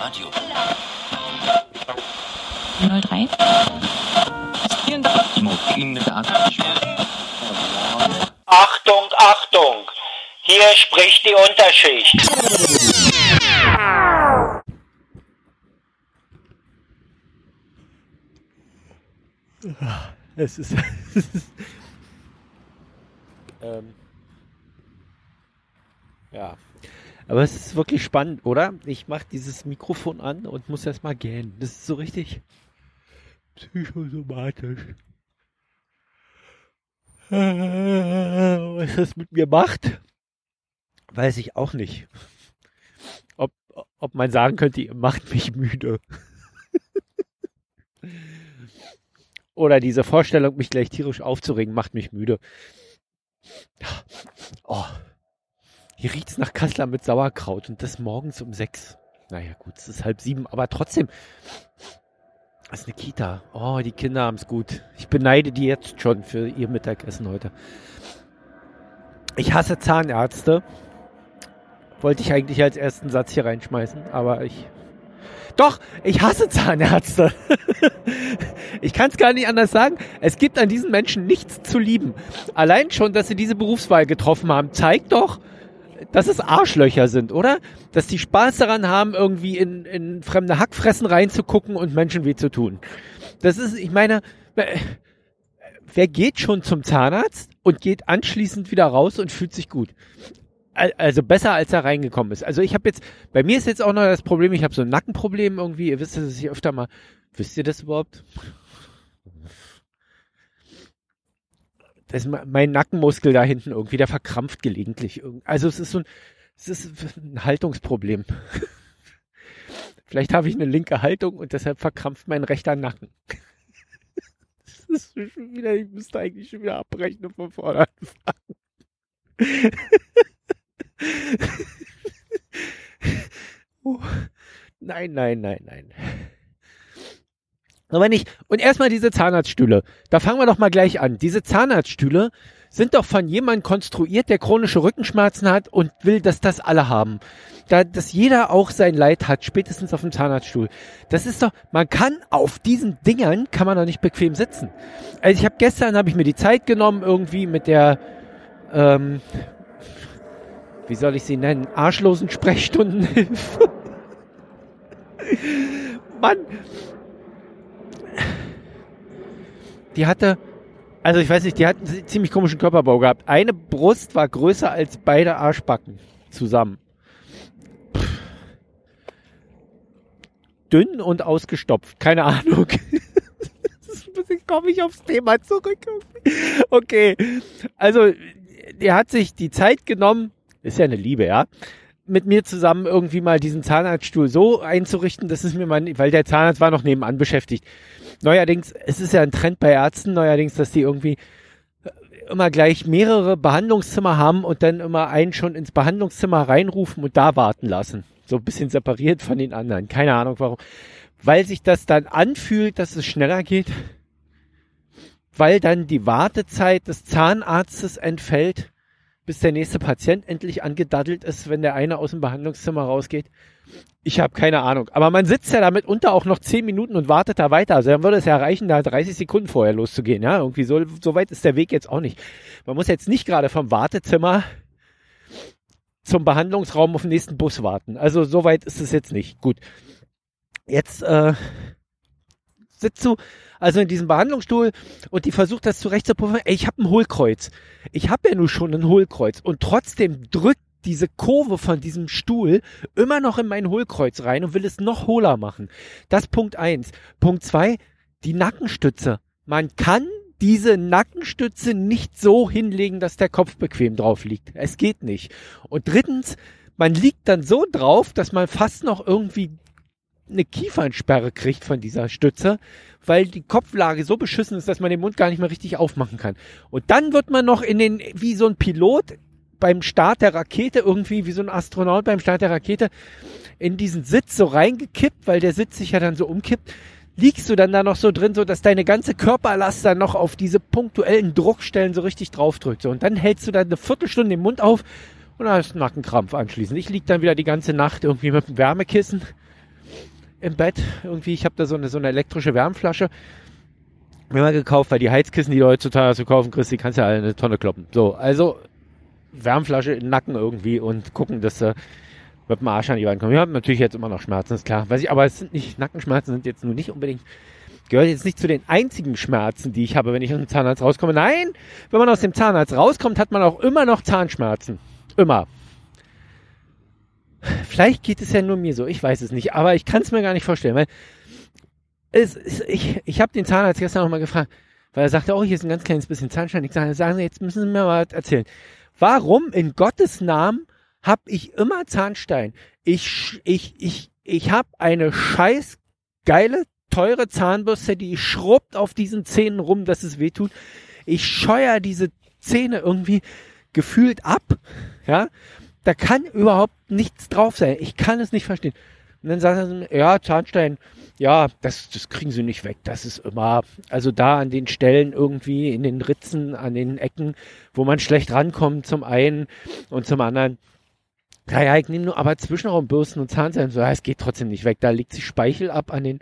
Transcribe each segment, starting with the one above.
Radio. 03. Achtung, Achtung! Hier spricht die Unterschicht. Es ist. ähm, ja. Aber es ist wirklich spannend, oder? Ich mache dieses Mikrofon an und muss erst mal gähnen. Das ist so richtig psychosomatisch. Was das mit mir macht, weiß ich auch nicht. Ob, ob man sagen könnte, ihr macht mich müde. Oder diese Vorstellung, mich gleich tierisch aufzuregen, macht mich müde. Oh. Hier riecht's nach Kassler mit Sauerkraut und das morgens um sechs. Naja, gut, es ist halb sieben, aber trotzdem. Das ist eine Kita. Oh, die Kinder haben's gut. Ich beneide die jetzt schon für ihr Mittagessen heute. Ich hasse Zahnärzte. Wollte ich eigentlich als ersten Satz hier reinschmeißen, aber ich. Doch, ich hasse Zahnärzte. ich kann es gar nicht anders sagen. Es gibt an diesen Menschen nichts zu lieben. Allein schon, dass sie diese Berufswahl getroffen haben, zeigt doch, dass es Arschlöcher sind, oder? Dass die Spaß daran haben, irgendwie in, in fremde Hackfressen reinzugucken und Menschen weh zu tun. Das ist, ich meine, wer geht schon zum Zahnarzt und geht anschließend wieder raus und fühlt sich gut? Also besser als er reingekommen ist. Also ich habe jetzt, bei mir ist jetzt auch noch das Problem, ich habe so ein Nackenproblem irgendwie. Ihr wisst, dass ich öfter mal, wisst ihr das überhaupt? Das mein Nackenmuskel da hinten irgendwie, der verkrampft gelegentlich. Also es ist so ein, es ist ein Haltungsproblem. Vielleicht habe ich eine linke Haltung und deshalb verkrampft mein rechter Nacken. Das ist schon wieder, ich müsste eigentlich schon wieder abbrechen und von vorne anfangen. oh. Nein, nein, nein, nein. Aber nicht. Und erstmal diese Zahnarztstühle. Da fangen wir doch mal gleich an. Diese Zahnarztstühle sind doch von jemandem konstruiert, der chronische Rückenschmerzen hat und will, dass das alle haben. Da, dass jeder auch sein Leid hat, spätestens auf dem Zahnarztstuhl. Das ist doch, man kann auf diesen Dingern, kann man doch nicht bequem sitzen. Also ich habe gestern, habe ich mir die Zeit genommen, irgendwie mit der, ähm, wie soll ich sie nennen, arschlosen Sprechstundenhilfe. Mann, die hatte, also ich weiß nicht, die hat einen ziemlich komischen Körperbau gehabt. Eine Brust war größer als beide Arschbacken zusammen. Dünn und ausgestopft, keine Ahnung. Jetzt komme ich aufs Thema zurück. Okay, also der hat sich die Zeit genommen, ist ja eine Liebe, ja, mit mir zusammen irgendwie mal diesen Zahnarztstuhl so einzurichten, dass es mir mal, weil der Zahnarzt war noch nebenan beschäftigt, Neuerdings, es ist ja ein Trend bei Ärzten neuerdings, dass die irgendwie immer gleich mehrere Behandlungszimmer haben und dann immer einen schon ins Behandlungszimmer reinrufen und da warten lassen. So ein bisschen separiert von den anderen. Keine Ahnung warum. Weil sich das dann anfühlt, dass es schneller geht. Weil dann die Wartezeit des Zahnarztes entfällt, bis der nächste Patient endlich angedaddelt ist, wenn der eine aus dem Behandlungszimmer rausgeht. Ich habe keine Ahnung. Aber man sitzt ja damit unter auch noch 10 Minuten und wartet da weiter. Also dann würde es ja reichen, da 30 Sekunden vorher loszugehen. Ja, irgendwie so, so weit ist der Weg jetzt auch nicht. Man muss jetzt nicht gerade vom Wartezimmer zum Behandlungsraum auf den nächsten Bus warten. Also so weit ist es jetzt nicht. Gut. Jetzt äh, sitzt du also in diesem Behandlungsstuhl und die versucht das zurechtzupuffen. Ey, ich habe ein Hohlkreuz. Ich habe ja nur schon ein Hohlkreuz und trotzdem drückt diese Kurve von diesem Stuhl immer noch in mein Hohlkreuz rein und will es noch hohler machen. Das Punkt eins. Punkt zwei, die Nackenstütze. Man kann diese Nackenstütze nicht so hinlegen, dass der Kopf bequem drauf liegt. Es geht nicht. Und drittens, man liegt dann so drauf, dass man fast noch irgendwie eine Kiefernsperre kriegt von dieser Stütze, weil die Kopflage so beschissen ist, dass man den Mund gar nicht mehr richtig aufmachen kann. Und dann wird man noch in den, wie so ein Pilot beim Start der Rakete irgendwie, wie so ein Astronaut beim Start der Rakete, in diesen Sitz so reingekippt, weil der Sitz sich ja dann so umkippt, liegst du dann da noch so drin, so dass deine ganze Körperlast dann noch auf diese punktuellen Druckstellen so richtig draufdrückt. So. Und dann hältst du dann eine Viertelstunde den Mund auf und dann hast du Nackenkrampf anschließend. Ich lieg dann wieder die ganze Nacht irgendwie mit dem Wärmekissen im Bett. Irgendwie, ich habe da so eine, so eine elektrische Wärmflasche mir mal gekauft, weil die Heizkissen, die du heutzutage zu kaufen kriegst, die kannst du ja alle eine Tonne kloppen. So, also Wärmflasche in den Nacken irgendwie und gucken, dass du mit dem Arsch an die Wand kommst. Ich habe natürlich jetzt immer noch Schmerzen, ist klar. Weiß ich, aber es sind nicht, Nackenschmerzen sind jetzt nur nicht unbedingt, gehört jetzt nicht zu den einzigen Schmerzen, die ich habe, wenn ich aus dem Zahnarzt rauskomme. Nein, wenn man aus dem Zahnarzt rauskommt, hat man auch immer noch Zahnschmerzen. Immer. Vielleicht geht es ja nur mir so, ich weiß es nicht, aber ich kann es mir gar nicht vorstellen, weil es, es, ich, ich habe den Zahnarzt gestern noch mal gefragt, weil er sagte, oh, hier ist ein ganz kleines bisschen Zahnstein. Ich sage, sagen Sie, jetzt müssen Sie mir mal erzählen. Warum in Gottes Namen habe ich immer Zahnstein? Ich, ich, ich, ich habe eine scheiß geile, teure Zahnbürste, die schrubbt auf diesen Zähnen rum, dass es weh tut. Ich scheuer diese Zähne irgendwie gefühlt ab. Ja, da kann überhaupt nichts drauf sein. Ich kann es nicht verstehen. Und dann sagt er, ja, Zahnstein, ja, das, das kriegen sie nicht weg. Das ist immer, also da an den Stellen irgendwie, in den Ritzen, an den Ecken, wo man schlecht rankommt, zum einen und zum anderen. Ja, ja, ich nehme nur aber Zwischenraumbürsten und Zahnseiden. So, ja, es geht trotzdem nicht weg. Da liegt sich Speichel ab an den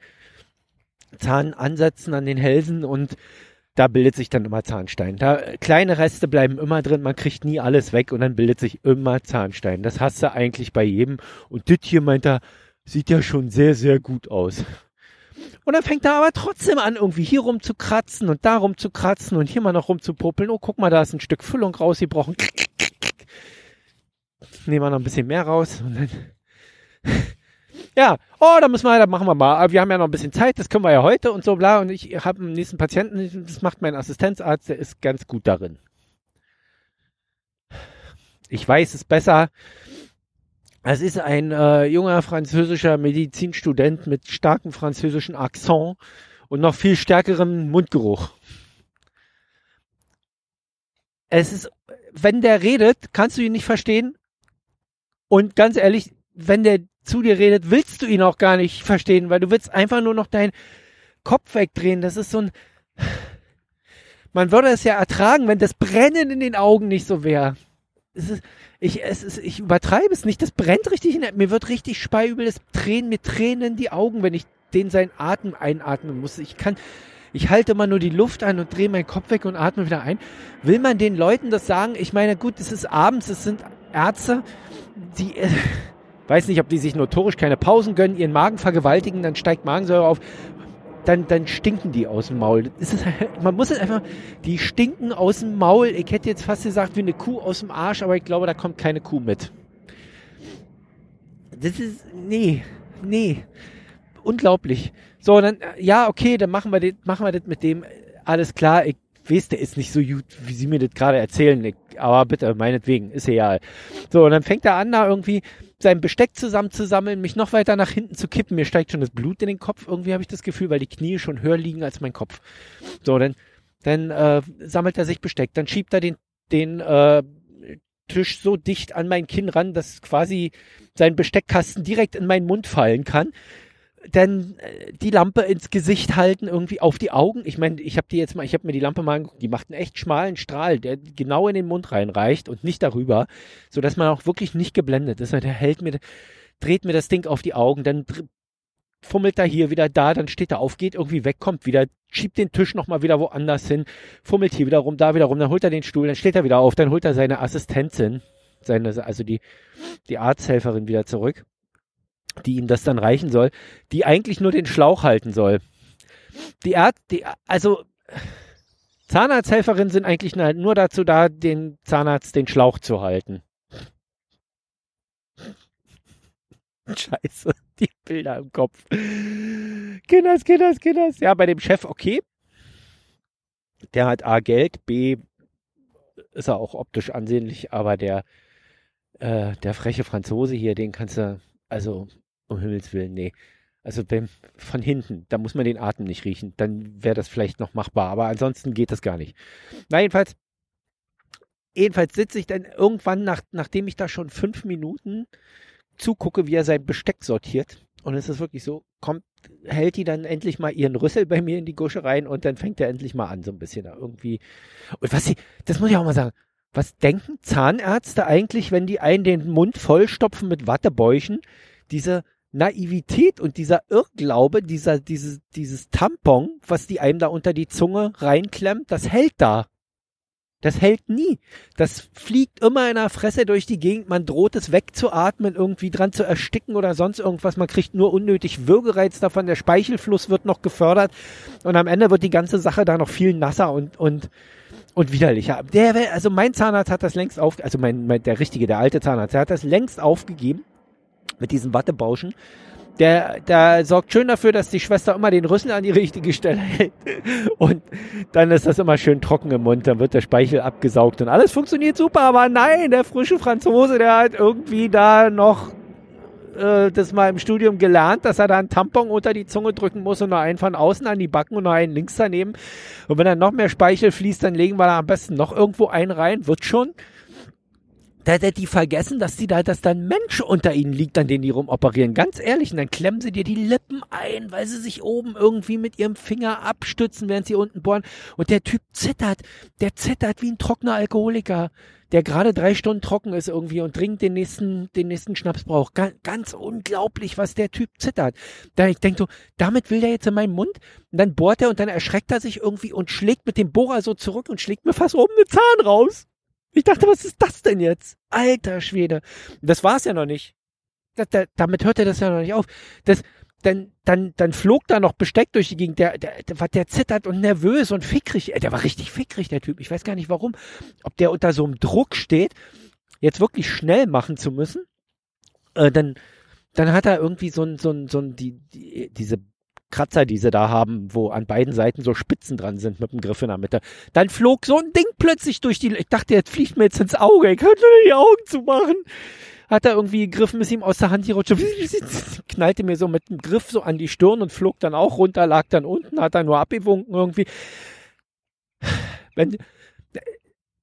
Zahnansätzen, an den Hälsen und da bildet sich dann immer Zahnstein. Da kleine Reste bleiben immer drin, man kriegt nie alles weg und dann bildet sich immer Zahnstein. Das hast du eigentlich bei jedem. Und das hier meint er, sieht ja schon sehr, sehr gut aus. Und dann fängt er aber trotzdem an, irgendwie hier rum zu kratzen und da rum zu kratzen und hier mal noch rum zu popeln. Oh, guck mal, da ist ein Stück Füllung rausgebrochen. Nehmen wir noch ein bisschen mehr raus und dann. Ja, oh, da müssen wir, da machen wir mal. Wir haben ja noch ein bisschen Zeit, das können wir ja heute und so bla. Und ich habe einen nächsten Patienten, das macht mein Assistenzarzt, der ist ganz gut darin. Ich weiß es besser. Es ist ein äh, junger französischer Medizinstudent mit starkem französischen Akzent und noch viel stärkerem Mundgeruch. Es ist, wenn der redet, kannst du ihn nicht verstehen. Und ganz ehrlich, wenn der zu dir redet, willst du ihn auch gar nicht verstehen, weil du willst einfach nur noch deinen Kopf wegdrehen. Das ist so ein, man würde es ja ertragen, wenn das Brennen in den Augen nicht so wäre. Ich, es ist, ich übertreibe es nicht. Das brennt richtig in mir wird richtig speiübel. Es tränen mir Tränen die Augen, wenn ich den seinen Atem einatmen muss. Ich kann, ich halte immer nur die Luft an und drehe meinen Kopf weg und atme wieder ein. Will man den Leuten das sagen? Ich meine, gut, es ist abends, es sind Ärzte, die, äh, weiß nicht, ob die sich notorisch keine Pausen gönnen, ihren Magen vergewaltigen, dann steigt Magensäure auf dann, dann stinken die aus dem Maul. Ist, man muss es einfach, die stinken aus dem Maul. Ich hätte jetzt fast gesagt wie eine Kuh aus dem Arsch, aber ich glaube, da kommt keine Kuh mit. Das ist, nee, nee. Unglaublich. So, dann, ja, okay, dann machen wir das, machen wir das mit dem. Alles klar, ich weiß, der ist nicht so gut, wie Sie mir das gerade erzählen. Aber bitte, meinetwegen, ist egal. So, und dann fängt er an, da irgendwie sein Besteck zusammenzusammeln, mich noch weiter nach hinten zu kippen. Mir steigt schon das Blut in den Kopf. Irgendwie habe ich das Gefühl, weil die Knie schon höher liegen als mein Kopf. So, dann, dann äh, sammelt er sich Besteck. Dann schiebt er den, den äh, Tisch so dicht an mein Kinn ran, dass quasi sein Besteckkasten direkt in meinen Mund fallen kann dann äh, die Lampe ins Gesicht halten, irgendwie auf die Augen. Ich meine, ich habe die jetzt mal, ich habe mir die Lampe mal angeguckt, die macht einen echt schmalen Strahl, der genau in den Mund reinreicht und nicht darüber, so dass man auch wirklich nicht geblendet ist. Der hält mir, dreht mir das Ding auf die Augen, dann fummelt er hier wieder da, dann steht er auf, geht irgendwie weg, kommt wieder, schiebt den Tisch nochmal wieder woanders hin, fummelt hier wieder rum, da wieder rum, dann holt er den Stuhl, dann steht er wieder auf, dann holt er seine Assistentin, seine, also die, die Arzthelferin wieder zurück die ihm das dann reichen soll, die eigentlich nur den Schlauch halten soll. Die Art, die, also Zahnarzthelferinnen sind eigentlich nur dazu da, den Zahnarzt den Schlauch zu halten. Scheiße, die Bilder im Kopf. Kinders, Kinders, Kinders. Ja, bei dem Chef okay. Der hat A Geld, B ist er auch optisch ansehnlich, aber der, äh, der freche Franzose hier, den kannst du, also um Himmels Willen, nee. Also wenn, von hinten, da muss man den Atem nicht riechen. Dann wäre das vielleicht noch machbar. Aber ansonsten geht das gar nicht. Na, jedenfalls, jedenfalls sitze ich dann irgendwann, nach, nachdem ich da schon fünf Minuten zugucke, wie er sein Besteck sortiert. Und es ist wirklich so, kommt, hält die dann endlich mal ihren Rüssel bei mir in die Gusche rein und dann fängt er endlich mal an, so ein bisschen da irgendwie. Und was sie, das muss ich auch mal sagen, was denken Zahnärzte eigentlich, wenn die einen den Mund vollstopfen mit Wattebäuchen, diese Naivität und dieser Irrglaube, dieser, dieses, dieses Tampon, was die einem da unter die Zunge reinklemmt, das hält da. Das hält nie. Das fliegt immer in der Fresse durch die Gegend. Man droht es wegzuatmen, irgendwie dran zu ersticken oder sonst irgendwas. Man kriegt nur unnötig Würgereiz davon. Der Speichelfluss wird noch gefördert. Und am Ende wird die ganze Sache da noch viel nasser und, und, und widerlicher. Der, also mein Zahnarzt hat das längst auf, also mein, mein, der richtige, der alte Zahnarzt, der hat das längst aufgegeben mit diesen Wattebauschen. Der, der sorgt schön dafür, dass die Schwester immer den Rüssel an die richtige Stelle hält. Und dann ist das immer schön trocken im Mund, dann wird der Speichel abgesaugt und alles funktioniert super. Aber nein, der frische Franzose, der hat irgendwie da noch äh, das mal im Studium gelernt, dass er da einen Tampon unter die Zunge drücken muss und noch einen von außen an die Backen und noch einen links daneben. Und wenn dann noch mehr Speichel fließt, dann legen wir da am besten noch irgendwo einen rein, wird schon da, da, die vergessen, dass die da, dass da ein Mensch unter ihnen liegt, an den die rumoperieren. Ganz ehrlich, und dann klemmen sie dir die Lippen ein, weil sie sich oben irgendwie mit ihrem Finger abstützen, während sie unten bohren. Und der Typ zittert, der zittert wie ein trockener Alkoholiker, der gerade drei Stunden trocken ist irgendwie und dringend den nächsten, den nächsten Schnaps braucht. Ganz, ganz unglaublich, was der Typ zittert. Da ich denke so, damit will der jetzt in meinen Mund. Und dann bohrt er und dann erschreckt er sich irgendwie und schlägt mit dem Bohrer so zurück und schlägt mir fast oben einen Zahn raus. Ich dachte, was ist das denn jetzt? Alter Schwede. Das war's ja noch nicht. Das, das, damit hörte das ja noch nicht auf. Das, dann, dann, dann flog da noch Besteck durch die Gegend. Der, der, der, der zittert und nervös und fickrig. Der war richtig fickrig, der Typ. Ich weiß gar nicht warum. Ob der unter so einem Druck steht, jetzt wirklich schnell machen zu müssen. Äh, dann, dann hat er irgendwie so ein, so ein, so ein, die, die, diese Kratzer, die sie da haben, wo an beiden Seiten so Spitzen dran sind mit dem Griff in der Mitte. Dann flog so ein Ding plötzlich durch die, ich dachte, jetzt fliegt mir jetzt ins Auge, ich könnte die Augen zumachen. Hat er irgendwie gegriffen, ist ihm aus der Hand gerutscht, knallte mir so mit dem Griff so an die Stirn und flog dann auch runter, lag dann unten, hat er nur abgewunken irgendwie. Wenn,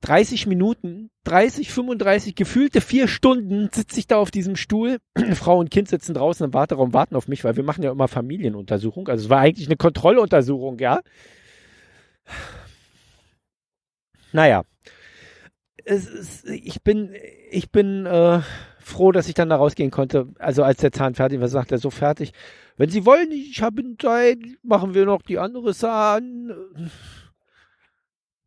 30 Minuten, 30, 35, gefühlte vier Stunden sitze ich da auf diesem Stuhl. Frau und Kind sitzen draußen im Warteraum, warten auf mich, weil wir machen ja immer Familienuntersuchung. Also es war eigentlich eine Kontrolluntersuchung, ja. Naja. Ist, ich bin, ich bin äh, froh, dass ich dann da rausgehen konnte. Also als der Zahn fertig war, sagt er so fertig. Wenn Sie wollen, ich habe Zeit, machen wir noch die andere Zahn.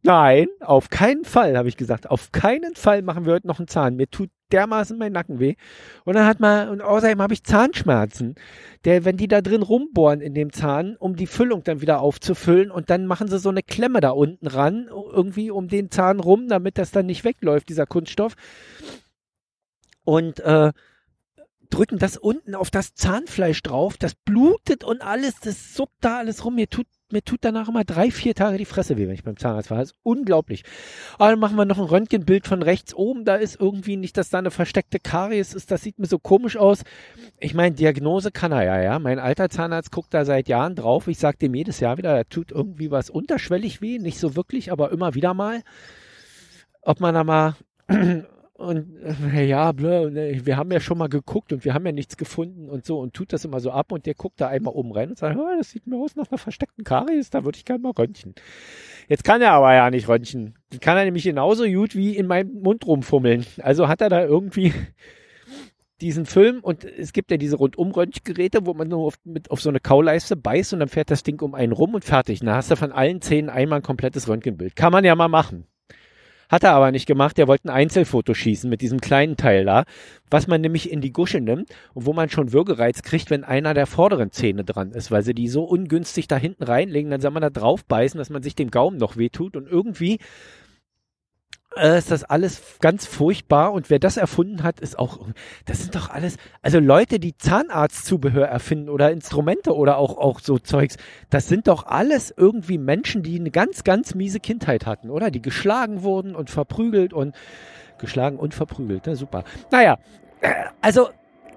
Nein, auf keinen Fall, habe ich gesagt. Auf keinen Fall machen wir heute noch einen Zahn. Mir tut dermaßen mein Nacken weh. Und dann hat man, und außerdem habe ich Zahnschmerzen. Der, wenn die da drin rumbohren in dem Zahn, um die Füllung dann wieder aufzufüllen und dann machen sie so eine Klemme da unten ran, irgendwie um den Zahn rum, damit das dann nicht wegläuft, dieser Kunststoff. Und äh, drücken das unten auf das Zahnfleisch drauf, das blutet und alles, das suppt da alles rum. Mir tut mir tut danach immer drei, vier Tage die Fresse weh, wenn ich beim Zahnarzt war. Das ist unglaublich. Aber dann machen wir noch ein Röntgenbild von rechts oben. Da ist irgendwie nicht, dass da eine versteckte Karies ist. Das sieht mir so komisch aus. Ich meine, Diagnose kann er ja, ja. Mein alter Zahnarzt guckt da seit Jahren drauf. Ich sage dem jedes Jahr wieder, da tut irgendwie was unterschwellig weh. Nicht so wirklich, aber immer wieder mal. Ob man da mal und äh, ja, blö, ne, wir haben ja schon mal geguckt und wir haben ja nichts gefunden und so und tut das immer so ab und der guckt da einmal oben rein und sagt, oh, das sieht mir aus nach einer versteckten Karies, da würde ich gerne mal röntgen. Jetzt kann er aber ja nicht röntgen. Die kann er nämlich genauso gut wie in meinem Mund rumfummeln. Also hat er da irgendwie diesen Film und es gibt ja diese Rundum-Röntgengeräte, wo man nur auf, mit, auf so eine Kauleiste beißt und dann fährt das Ding um einen rum und fertig. Da hast du von allen Zähnen einmal ein komplettes Röntgenbild. Kann man ja mal machen. Hat er aber nicht gemacht. Er wollte ein Einzelfoto schießen mit diesem kleinen Teil da, was man nämlich in die Gusche nimmt und wo man schon Würgereiz kriegt, wenn einer der vorderen Zähne dran ist, weil sie die so ungünstig da hinten reinlegen, dann soll man da drauf beißen, dass man sich dem Gaumen noch wehtut und irgendwie äh, ist das alles ganz furchtbar und wer das erfunden hat, ist auch, das sind doch alles, also Leute, die Zahnarztzubehör erfinden oder Instrumente oder auch, auch so Zeugs, das sind doch alles irgendwie Menschen, die eine ganz, ganz miese Kindheit hatten, oder? Die geschlagen wurden und verprügelt und geschlagen und verprügelt, ne? super. Naja, äh, also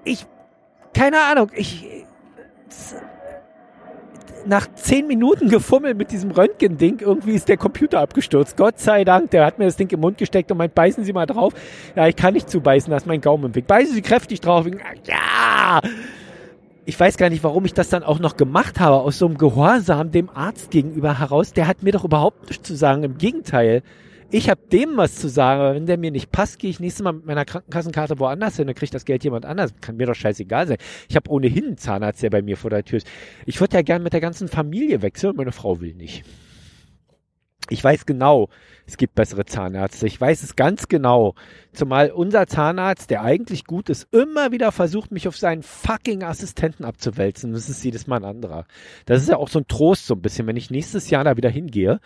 ich, keine Ahnung, ich, nach zehn Minuten gefummelt mit diesem Röntgen-Ding, irgendwie ist der Computer abgestürzt. Gott sei Dank, der hat mir das Ding im Mund gesteckt und meint, beißen Sie mal drauf. Ja, ich kann nicht zubeißen, da ist mein Gaumen im Weg. Beißen Sie kräftig drauf. Ja! Ich weiß gar nicht, warum ich das dann auch noch gemacht habe, aus so einem Gehorsam dem Arzt gegenüber heraus. Der hat mir doch überhaupt nichts zu sagen. Im Gegenteil. Ich habe dem was zu sagen, aber wenn der mir nicht passt, gehe ich nächstes Mal mit meiner Krankenkassenkarte woanders hin, dann kriegt das Geld jemand anders. Kann mir doch scheißegal sein. Ich habe ohnehin einen Zahnarzt, der bei mir vor der Tür ist. Ich würde ja gern mit der ganzen Familie wechseln, meine Frau will nicht. Ich weiß genau, es gibt bessere Zahnärzte. Ich weiß es ganz genau. Zumal unser Zahnarzt, der eigentlich gut ist, immer wieder versucht, mich auf seinen fucking Assistenten abzuwälzen. Das ist jedes Mal ein anderer. Das ist ja auch so ein Trost so ein bisschen. Wenn ich nächstes Jahr da wieder hingehe,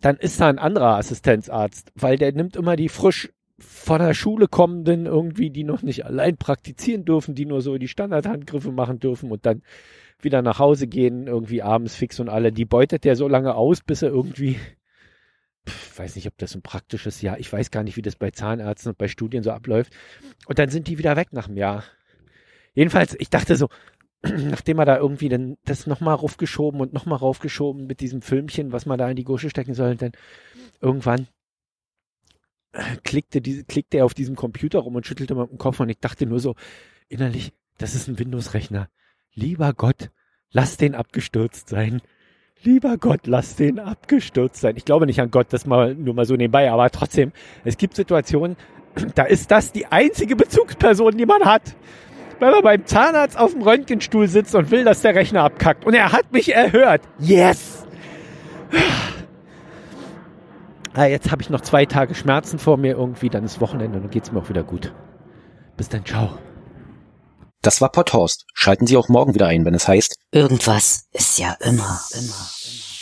dann ist da ein anderer Assistenzarzt, weil der nimmt immer die frisch von der Schule kommenden irgendwie, die noch nicht allein praktizieren dürfen, die nur so die Standardhandgriffe machen dürfen und dann wieder nach Hause gehen, irgendwie abends fix und alle. Die beutet der so lange aus, bis er irgendwie ich weiß nicht, ob das ein praktisches Jahr, ich weiß gar nicht, wie das bei Zahnärzten und bei Studien so abläuft. Und dann sind die wieder weg nach einem Jahr. Jedenfalls, ich dachte so, nachdem er da irgendwie dann das nochmal raufgeschoben und nochmal raufgeschoben mit diesem Filmchen, was man da in die Gusche stecken soll, dann irgendwann klickte, diese, klickte er auf diesem Computer rum und schüttelte mit dem Kopf und ich dachte nur so innerlich, das ist ein Windows-Rechner. Lieber Gott, lass den abgestürzt sein lieber Gott, lass den abgestürzt sein. Ich glaube nicht an Gott, das mal nur mal so nebenbei, aber trotzdem, es gibt Situationen, da ist das die einzige Bezugsperson, die man hat. Wenn man beim Zahnarzt auf dem Röntgenstuhl sitzt und will, dass der Rechner abkackt. Und er hat mich erhört. Yes! Ah, jetzt habe ich noch zwei Tage Schmerzen vor mir irgendwie, dann ist Wochenende und dann geht's mir auch wieder gut. Bis dann, ciao. Das war Potthorst. Schalten Sie auch morgen wieder ein, wenn es heißt Irgendwas ist ja immer, immer, immer.